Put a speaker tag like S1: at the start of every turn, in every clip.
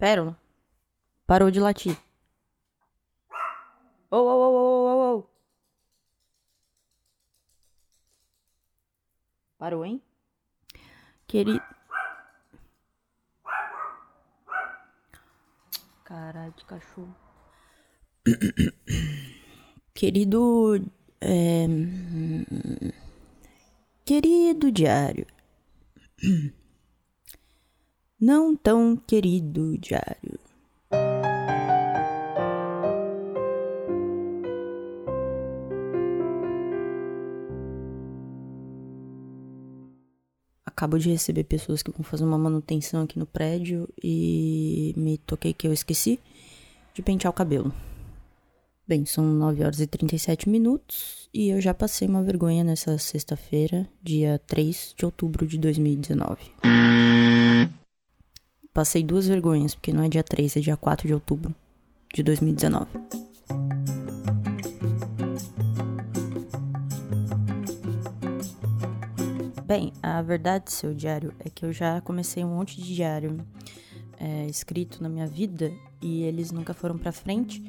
S1: Pérola. Parou de latir. Ô, ô, ô, ô, ô, ô. Parou, hein? Querido. Caralho de cachorro. Querido. É... Querido diário. Não tão querido diário. Acabo de receber pessoas que vão fazer uma manutenção aqui no prédio e me toquei que eu esqueci de pentear o cabelo. Bem, são 9 horas e 37 minutos e eu já passei uma vergonha nessa sexta-feira, dia 3 de outubro de 2019. Passei duas vergonhas, porque não é dia 3, é dia 4 de outubro de 2019. Bem, a verdade, seu diário, é que eu já comecei um monte de diário é, escrito na minha vida e eles nunca foram pra frente.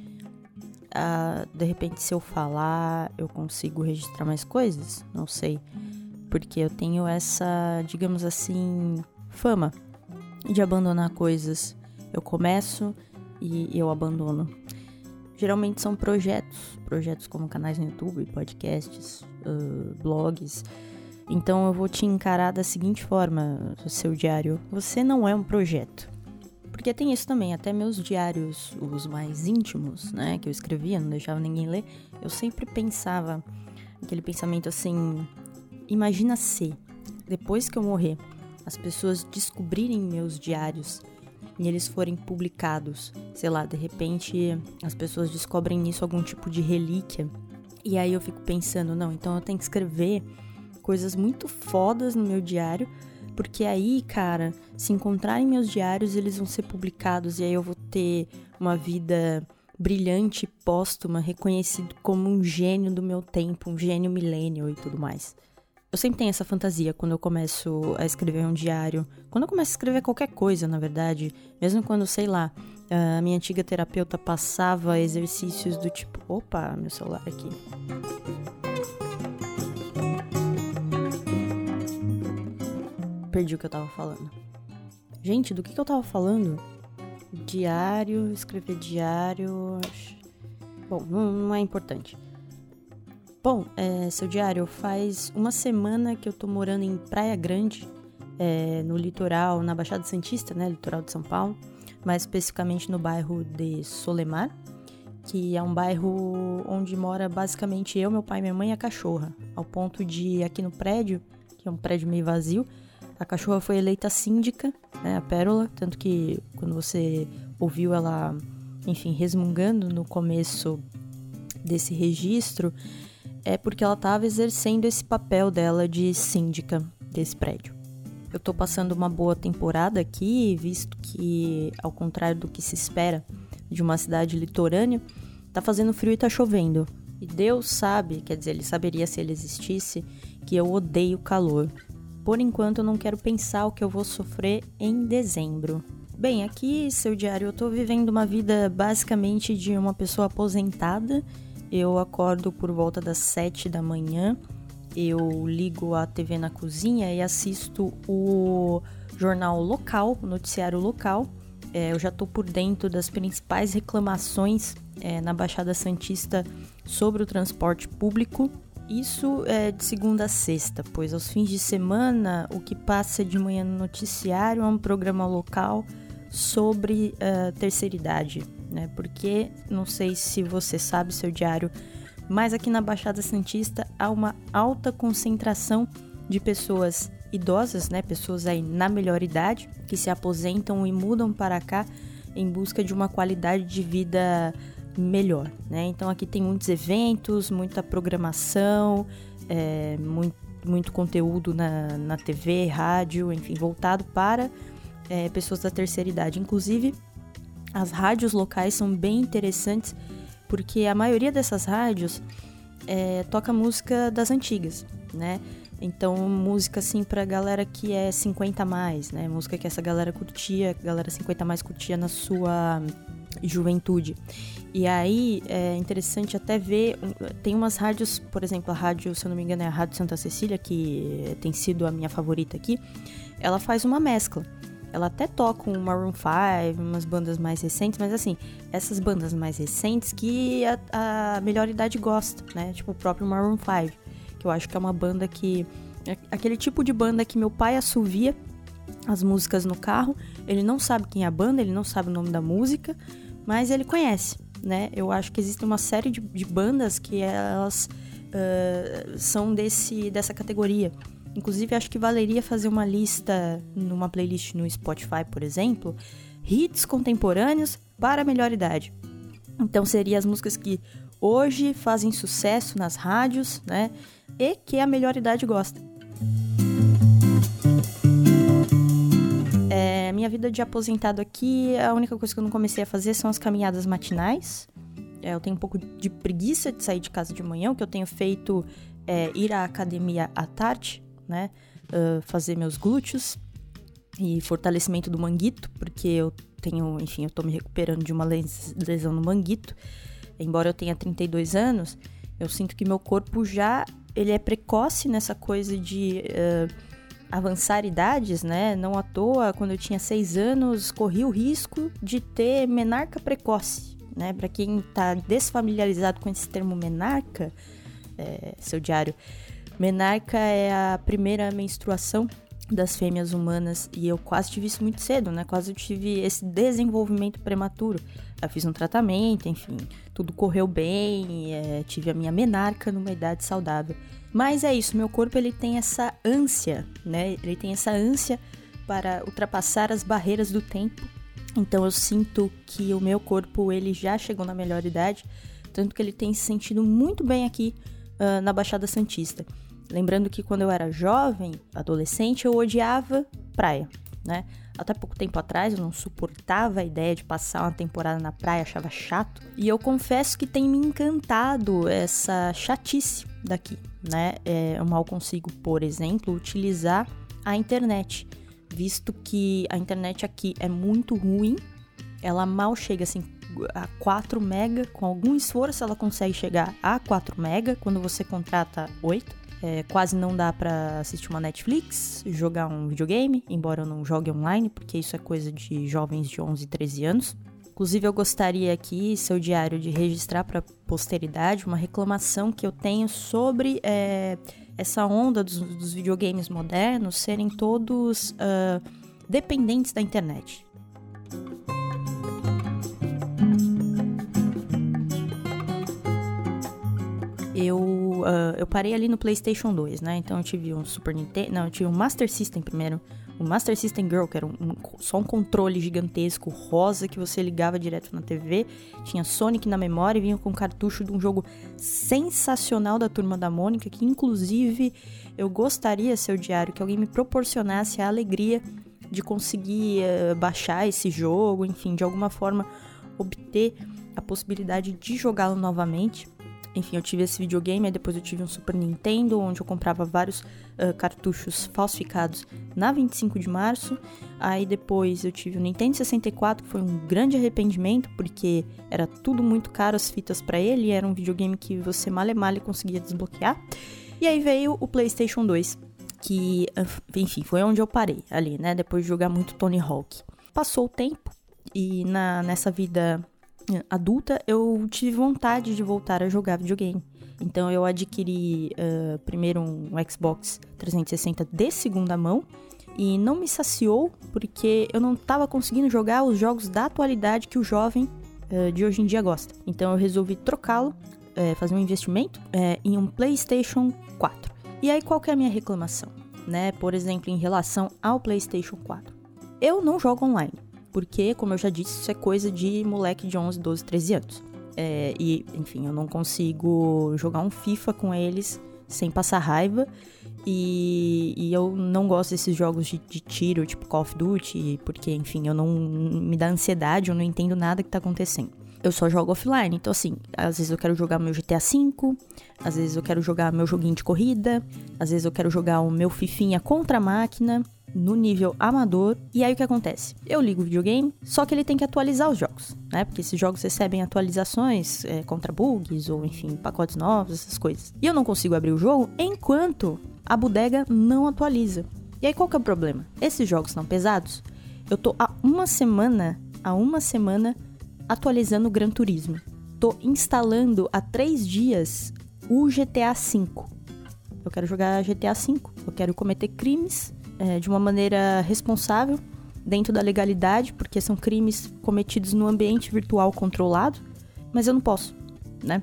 S1: Ah, de repente, se eu falar, eu consigo registrar mais coisas? Não sei. Porque eu tenho essa, digamos assim, fama de abandonar coisas. Eu começo e eu abandono. Geralmente são projetos, projetos como canais no YouTube, podcasts, uh, blogs então eu vou te encarar da seguinte forma, seu diário: você não é um projeto. Porque tem isso também, até meus diários, os mais íntimos, né, que eu escrevia, não deixava ninguém ler, eu sempre pensava aquele pensamento assim: imagina se, depois que eu morrer, as pessoas descobrirem meus diários e eles forem publicados, sei lá, de repente as pessoas descobrem nisso algum tipo de relíquia. E aí eu fico pensando, não, então eu tenho que escrever coisas muito fodas no meu diário, porque aí, cara, se encontrarem meus diários, eles vão ser publicados e aí eu vou ter uma vida brilhante, póstuma, reconhecido como um gênio do meu tempo, um gênio millennial e tudo mais. Eu sempre tenho essa fantasia quando eu começo a escrever um diário. Quando eu começo a escrever qualquer coisa, na verdade, mesmo quando, sei lá, a minha antiga terapeuta passava exercícios do tipo, opa, meu celular aqui. perdi o que eu tava falando. Gente, do que, que eu tava falando? Diário, escrever diário. Bom, não, não é importante. Bom, é, seu diário, faz uma semana que eu tô morando em Praia Grande, é, no litoral, na Baixada Santista, né? Litoral de São Paulo. Mais especificamente no bairro de Solemar, que é um bairro onde mora basicamente eu, meu pai, minha mãe e a cachorra. Ao ponto de aqui no prédio, que é um prédio meio vazio, a cachorra foi eleita síndica, né, a Pérola, tanto que quando você ouviu ela, enfim, resmungando no começo desse registro, é porque ela estava exercendo esse papel dela de síndica desse prédio. Eu estou passando uma boa temporada aqui, visto que, ao contrário do que se espera de uma cidade litorânea, tá fazendo frio e tá chovendo. E Deus sabe, quer dizer, ele saberia se ele existisse, que eu odeio calor. Por enquanto, eu não quero pensar o que eu vou sofrer em dezembro. Bem, aqui, seu diário, eu tô vivendo uma vida basicamente de uma pessoa aposentada. Eu acordo por volta das 7 da manhã, eu ligo a TV na cozinha e assisto o jornal local, o noticiário local. É, eu já tô por dentro das principais reclamações é, na Baixada Santista sobre o transporte público isso é de segunda a sexta, pois aos fins de semana o que passa de manhã no noticiário é um programa local sobre uh, terceira idade, né? Porque não sei se você sabe seu diário, mas aqui na Baixada Santista há uma alta concentração de pessoas idosas, né? Pessoas aí na melhor idade que se aposentam e mudam para cá em busca de uma qualidade de vida melhor, né? Então aqui tem muitos eventos, muita programação, é, muito, muito conteúdo na, na TV, rádio, enfim, voltado para é, pessoas da terceira idade. Inclusive, as rádios locais são bem interessantes porque a maioria dessas rádios é, toca música das antigas, né? Então, música assim pra galera que é 50 a mais, né? Música que essa galera curtia, a galera 50 a mais curtia na sua juventude. E aí é interessante até ver, tem umas rádios, por exemplo, a rádio, se eu não me engano, é a Rádio Santa Cecília, que tem sido a minha favorita aqui, ela faz uma mescla. Ela até toca um Maroon 5, umas bandas mais recentes, mas assim, essas bandas mais recentes que a, a melhor idade gosta, né? Tipo o próprio Maroon 5, que eu acho que é uma banda que. É aquele tipo de banda que meu pai assovia as músicas no carro, ele não sabe quem é a banda, ele não sabe o nome da música, mas ele conhece, né? Eu acho que existe uma série de, de bandas que elas uh, são desse, dessa categoria. Inclusive, acho que valeria fazer uma lista numa playlist no Spotify, por exemplo, hits contemporâneos para a melhor idade. Então, seriam as músicas que hoje fazem sucesso nas rádios, né? E que a melhor idade gosta. É, minha vida de aposentado aqui, a única coisa que eu não comecei a fazer são as caminhadas matinais. É, eu tenho um pouco de preguiça de sair de casa de manhã, o que eu tenho feito é ir à academia à tarde, né? Uh, fazer meus glúteos e fortalecimento do manguito, porque eu tenho, enfim, eu tô me recuperando de uma lesão no manguito. Embora eu tenha 32 anos, eu sinto que meu corpo já ele é precoce nessa coisa de uh, avançar idades, né? Não à toa, quando eu tinha 6 anos, corri o risco de ter menarca precoce, né? Para quem tá desfamiliarizado com esse termo menarca, é, seu diário, Menarca é a primeira menstruação das fêmeas humanas e eu quase tive isso muito cedo, né? Quase tive esse desenvolvimento prematuro. Eu fiz um tratamento, enfim, tudo correu bem, é, tive a minha menarca numa idade saudável. Mas é isso, meu corpo ele tem essa ânsia, né? Ele tem essa ânsia para ultrapassar as barreiras do tempo. Então eu sinto que o meu corpo ele já chegou na melhor idade, tanto que ele tem se sentido muito bem aqui uh, na Baixada Santista. Lembrando que quando eu era jovem, adolescente, eu odiava praia, né? Até pouco tempo atrás eu não suportava a ideia de passar uma temporada na praia, achava chato. E eu confesso que tem me encantado essa chatice daqui, né? É, eu mal consigo, por exemplo, utilizar a internet, visto que a internet aqui é muito ruim, ela mal chega assim a 4 mega, com algum esforço ela consegue chegar a 4 mega quando você contrata 8. É, quase não dá para assistir uma Netflix, jogar um videogame, embora eu não jogue online, porque isso é coisa de jovens de 11 e 13 anos. Inclusive, eu gostaria aqui, seu diário, de registrar para posteridade uma reclamação que eu tenho sobre é, essa onda dos, dos, videogames modernos serem todos uh, dependentes da internet. Uh, eu parei ali no PlayStation 2, né? Então eu tive um Super Nintendo. Não, eu tive um Master System primeiro. O Master System Girl, que era um, um, só um controle gigantesco rosa que você ligava direto na TV. Tinha Sonic na memória e vinha com cartucho de um jogo sensacional da turma da Mônica, que inclusive eu gostaria, seu diário, que alguém me proporcionasse a alegria de conseguir uh, baixar esse jogo, enfim, de alguma forma obter a possibilidade de jogá-lo novamente. Enfim, eu tive esse videogame, aí depois eu tive um Super Nintendo, onde eu comprava vários uh, cartuchos falsificados na 25 de março. Aí depois eu tive o Nintendo 64, que foi um grande arrependimento, porque era tudo muito caro as fitas para ele, era um videogame que você male male conseguia desbloquear. E aí veio o PlayStation 2, que, enfim, foi onde eu parei ali, né? Depois de jogar muito Tony Hawk. Passou o tempo, e na, nessa vida adulta, eu tive vontade de voltar a jogar videogame. Então eu adquiri uh, primeiro um Xbox 360 de segunda mão e não me saciou porque eu não estava conseguindo jogar os jogos da atualidade que o jovem uh, de hoje em dia gosta. Então eu resolvi trocá-lo, uh, fazer um investimento em um PlayStation 4. E aí qual é a minha reclamação? Né? Por exemplo, em relação ao PlayStation 4. Eu não jogo online porque, como eu já disse, isso é coisa de moleque de 11, 12, 13 anos. É, e, enfim, eu não consigo jogar um FIFA com eles sem passar raiva. E, e eu não gosto desses jogos de, de, tiro, tipo Call of Duty, porque, enfim, eu não me dá ansiedade, eu não entendo nada que tá acontecendo. eu só jogo offline. Então, assim, às vezes eu quero jogar meu GTA V, às vezes eu quero jogar meu joguinho de corrida, às vezes eu quero jogar o meu Fifinha contra a máquina, no nível amador. E aí o que acontece? Eu ligo o videogame, só que ele tem que atualizar os jogos, né? Porque esses jogos recebem atualizações é, contra bugs ou, enfim, pacotes novos, essas coisas. E eu não consigo abrir o jogo enquanto a bodega não atualiza. E aí qual que é o problema? Esses jogos são pesados. Eu tô há uma semana, há uma semana atualizando o Gran Turismo. Tô instalando há três dias o GTA V. Eu quero jogar GTA V. Eu quero cometer crimes é, de uma maneira responsável, dentro da legalidade, porque são crimes cometidos no ambiente virtual controlado, mas eu não posso, né?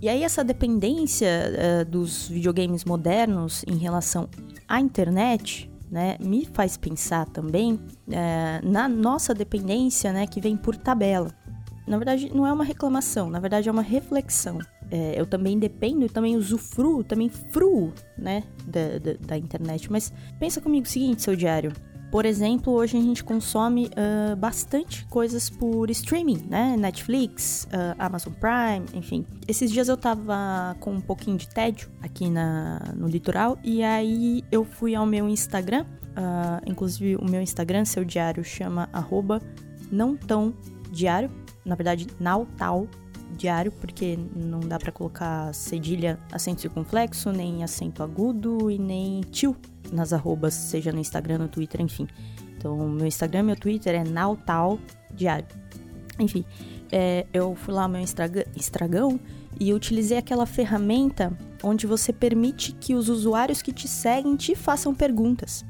S1: E aí essa dependência é, dos videogames modernos em relação à internet, né, me faz pensar também é, na nossa dependência, né, que vem por tabela na verdade, não é uma reclamação, na verdade é uma reflexão. É, eu também dependo e também usufruo, também fruo, né, da, da, da, internet. Mas pensa comigo o seguinte, seu diário. Por exemplo, hoje a gente consome uh, bastante coisas por streaming, né? Netflix, uh, Amazon Prime, enfim. Esses dias eu tava com um pouquinho de tédio aqui na, no litoral e aí eu fui ao meu Instagram. Uh, inclusive, o meu Instagram, seu diário, chama arroba não tão diário, na verdade, nautal diário, porque não dá para colocar cedilha, acento circunflexo, nem acento agudo e nem tio nas arrobas, seja no Instagram, no Twitter, enfim. Então, meu Instagram meu Twitter é nautal diário. Enfim, é, eu fui lá no meu Instagram e utilizei aquela ferramenta onde você permite que os usuários que te seguem te façam perguntas.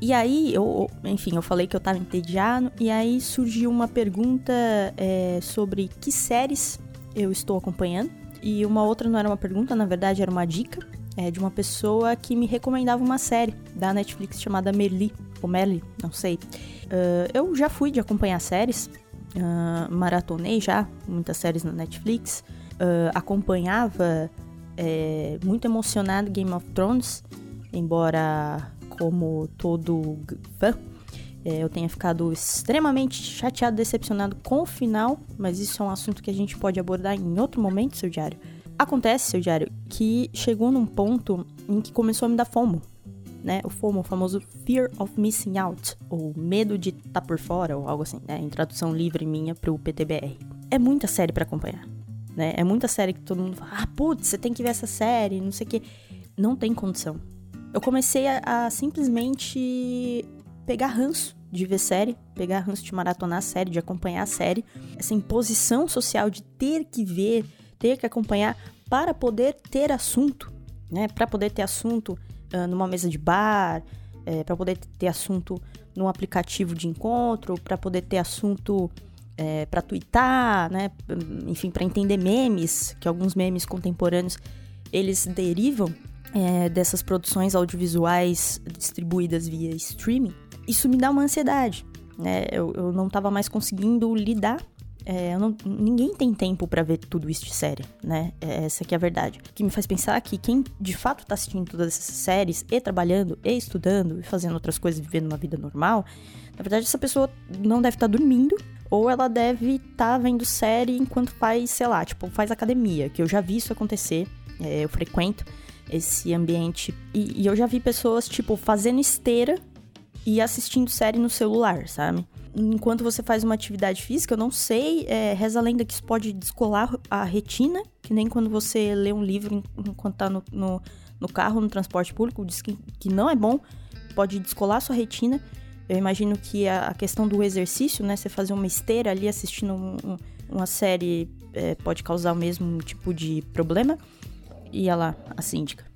S1: E aí, eu, enfim, eu falei que eu tava entediado, e aí surgiu uma pergunta é, sobre que séries eu estou acompanhando. E uma outra não era uma pergunta, na verdade era uma dica é, de uma pessoa que me recomendava uma série da Netflix chamada Merli, ou Merli, não sei. Uh, eu já fui de acompanhar séries, uh, maratonei já muitas séries na Netflix, uh, acompanhava é, muito emocionado Game of Thrones, embora como todo fã, eu tenha ficado extremamente chateado, decepcionado com o final, mas isso é um assunto que a gente pode abordar em outro momento, seu diário. Acontece, seu diário, que chegou num ponto em que começou a me dar fomo, né? O FOMO, o famoso Fear of Missing Out, ou medo de estar tá por fora, ou algo assim, né? Em tradução livre minha pro PTBR. É muita série para acompanhar, né? É muita série que todo mundo fala, ah, putz, você tem que ver essa série, não sei o quê. Não tem condição eu comecei a, a, simplesmente pegar ranço de ver série, pegar ranço de maratonar a série, de acompanhar a série. Essa imposição social de ter que ver, ter que acompanhar para poder ter assunto, né? Para poder ter assunto uh, numa mesa de bar, é, para poder ter assunto num aplicativo de encontro, para poder ter assunto é, para twittar, né? Enfim, para entender memes, que alguns memes contemporâneos eles derivam é, dessas produções audiovisuais distribuídas via streaming, isso me dá uma ansiedade. Né? Eu, eu não estava mais conseguindo lidar. É, não, ninguém tem tempo para ver tudo isso de série, né? É, essa é a verdade. O que me faz pensar que quem de fato tá assistindo todas essas séries, e trabalhando, e estudando, e fazendo outras coisas, vivendo uma vida normal, na verdade essa pessoa não deve estar tá dormindo, ou ela deve estar tá vendo série enquanto faz, sei lá, tipo, faz academia, que eu já vi isso acontecer, é, eu frequento esse ambiente. E, e, eu já vi pessoas, tipo, fazendo esteira e assistindo série no celular, sabe? Enquanto você faz uma atividade física, eu não sei, é, reza a lenda que isso pode descolar a retina, que nem quando você lê um livro enquanto tá no, no, no carro, no transporte público, diz que, que não é bom, pode descolar a sua retina. Eu imagino que a, a questão do exercício, né? Você fazer uma esteira ali assistindo um, um, uma série é, pode causar o mesmo tipo de problema. E olha lá, a síndica.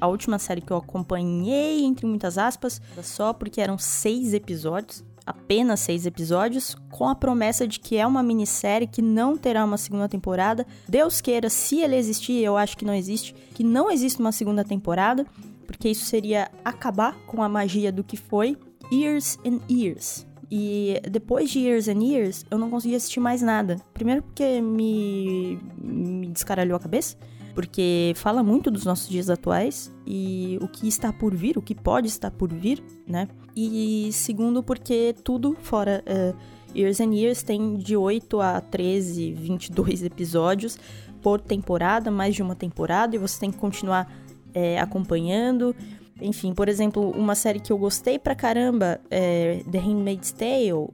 S1: A última série que eu acompanhei, entre muitas aspas, só porque eram seis episódios, apenas seis episódios, com a promessa de que é uma minissérie que não terá uma segunda temporada. Deus queira, se ele existir, eu acho que não existe, que não existe uma segunda temporada porque isso seria acabar com a magia do que foi Years and Years. E depois de Years and Years, eu não consegui assistir mais nada. Primeiro porque me, me descaralhou a cabeça. Porque fala muito dos nossos dias atuais e o que está por vir, o que pode estar por vir, né? E segundo, porque tudo fora uh, Years and Years tem de 8 a 13, 22 episódios por temporada, mais de uma temporada, e você tem que continuar é, acompanhando. Enfim, por exemplo, uma série que eu gostei pra caramba é The Handmaid's Tale. Uh,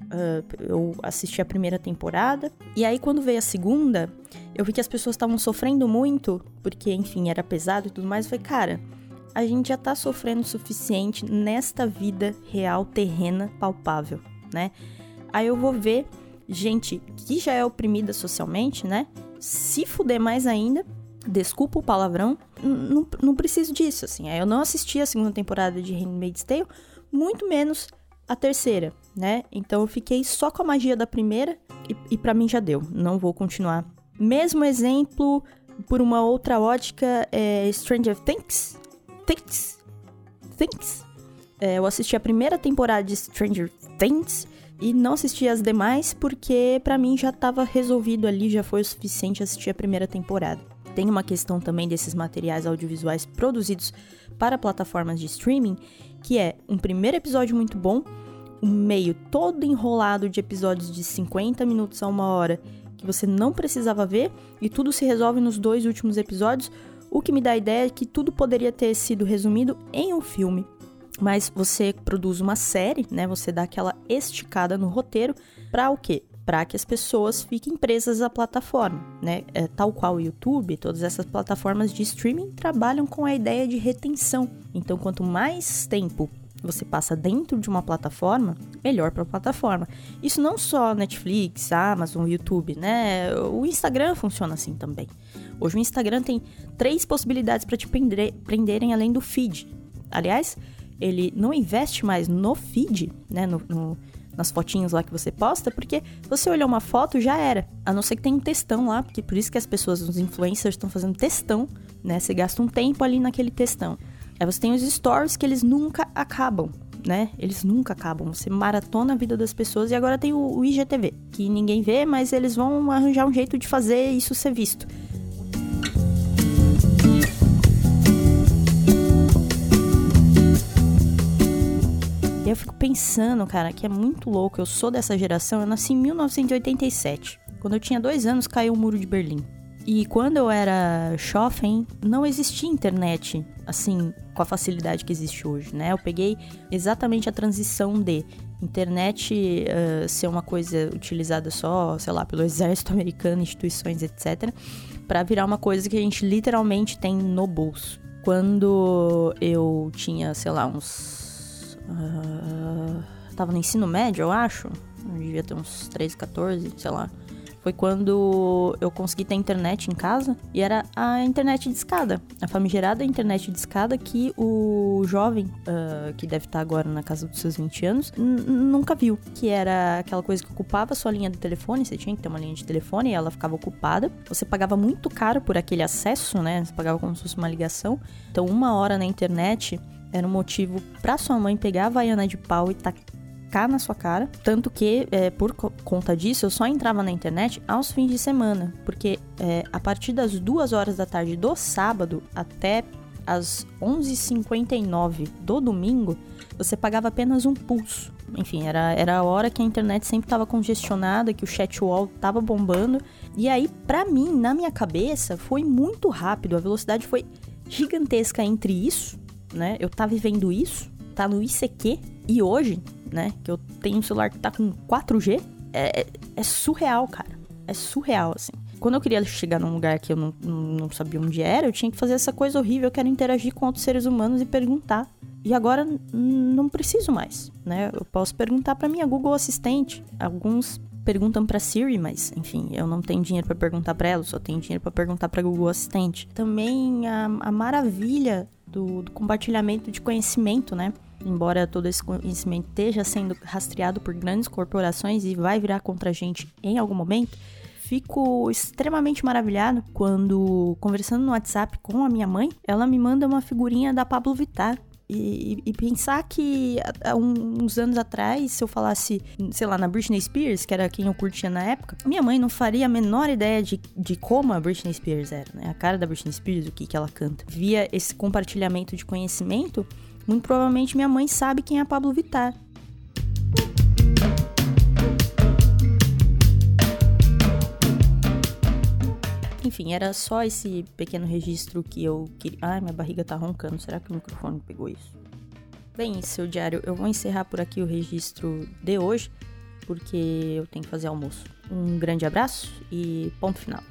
S1: eu assisti a primeira temporada. E aí, quando veio a segunda, eu vi que as pessoas estavam sofrendo muito, porque, enfim, era pesado e tudo mais. Eu falei, cara, a gente já tá sofrendo o suficiente nesta vida real, terrena, palpável, né? Aí eu vou ver gente que já é oprimida socialmente, né? Se fuder mais ainda, desculpa o palavrão, não, não preciso disso, assim. Eu não assisti a segunda temporada de Handmaid's Tale, muito menos a terceira, né? Então eu fiquei só com a magia da primeira e, e para mim já deu, não vou continuar. Mesmo exemplo, por uma outra ótica, é Stranger Things. Things. Things. É, eu assisti a primeira temporada de Stranger Things e não assisti as demais porque para mim já estava resolvido ali, já foi o suficiente assistir a primeira temporada. Tem uma questão também desses materiais audiovisuais produzidos para plataformas de streaming, que é um primeiro episódio muito bom, um meio todo enrolado de episódios de 50 minutos a uma hora que você não precisava ver e tudo se resolve nos dois últimos episódios, o que me dá a ideia que tudo poderia ter sido resumido em um filme mas você produz uma série, né? Você dá aquela esticada no roteiro para o quê? Para que as pessoas fiquem presas à plataforma, né? É, tal qual o YouTube, todas essas plataformas de streaming trabalham com a ideia de retenção. Então, quanto mais tempo você passa dentro de uma plataforma, melhor para a plataforma. Isso não só Netflix, Amazon, YouTube, né? O Instagram funciona assim também. Hoje o Instagram tem três possibilidades para te prender, prenderem além do feed. Aliás, ele não investe mais no feed, né? No, no, nas fotinhas lá que você posta, porque você olhou uma foto, já era. A não ser que tenha um textão lá, porque por isso que as pessoas, os influencers, estão fazendo textão, né? Você gasta um tempo ali naquele textão. Aí você tem os stories que eles nunca acabam, né? Eles nunca acabam. Você maratona a vida das pessoas e agora tem o, o IGTV, que ninguém vê, mas eles vão arranjar um jeito de fazer isso ser visto. E eu fico pensando, cara, que é muito louco. Eu sou dessa geração, eu nasci em 1987. Quando eu tinha dois anos, caiu o muro de Berlim. E quando eu era jovem, não existia internet, assim, com a facilidade que existe hoje, né? Eu peguei exatamente a transição de internet uh, ser uma coisa utilizada só, sei lá, pelo exército americano, instituições, etc., para virar uma coisa que a gente literalmente tem no bolso. Quando eu tinha, sei lá, uns Uh, tava no ensino médio, eu acho. Eu devia ter uns 13, 14, sei lá. Foi quando eu consegui ter internet em casa e era a internet de escada, a famigerada internet de escada que o jovem, uh, que deve estar agora na casa dos seus 20 anos, nunca viu. Que era aquela coisa que ocupava sua linha de telefone, você tinha que ter uma linha de telefone e ela ficava ocupada. Você pagava muito caro por aquele acesso, né? Você pagava como se fosse uma ligação. Então, uma hora na internet era um motivo para sua mãe pegar a vaiana de pau e tacar na sua cara. Tanto que, é, por conta disso, eu só entrava na internet aos fins de semana. Porque é, a partir das duas horas da tarde do sábado até as 11h59 do domingo, você pagava apenas um pulso. Enfim, era, era a hora que a internet sempre estava congestionada, que o chat wall estava bombando. E aí, para mim, na minha cabeça, foi muito rápido. A velocidade foi gigantesca entre isso né? Eu tá vivendo isso, tá no ICQ, e hoje, né, que eu tenho um celular que tá com 4G, é, é, é surreal, cara. É surreal, assim. Quando eu queria chegar num lugar que eu não, não sabia onde era, eu tinha que fazer essa coisa horrível, que era interagir com outros seres humanos e perguntar. E agora não preciso mais, né? Eu posso perguntar para minha Google Assistente. Alguns perguntam para Siri, mas enfim, eu não tenho dinheiro para perguntar para ela, só tenho dinheiro para perguntar para Google Assistente. Também a, a maravilha do, do compartilhamento de conhecimento, né? Embora todo esse conhecimento esteja sendo rastreado por grandes corporações e vai virar contra a gente em algum momento, fico extremamente maravilhado quando, conversando no WhatsApp com a minha mãe, ela me manda uma figurinha da Pablo Vittar. E, e, pensar que há uns anos atrás, se eu falasse, sei lá, na Britney Spears, que era quem eu curtia na época, minha mãe não faria a menor ideia de, de como a Britney Spears era, né? A cara da Britney Spears, o que, que ela canta. Via esse compartilhamento de conhecimento, muito provavelmente minha mãe sabe quem é a Pablo Vittar. Enfim, era só esse pequeno registro que eu queria. Ai, minha barriga tá roncando. Será que o microfone pegou isso? Bem, seu diário, eu vou encerrar por aqui o registro de hoje, porque eu tenho que fazer almoço. Um grande abraço e ponto final.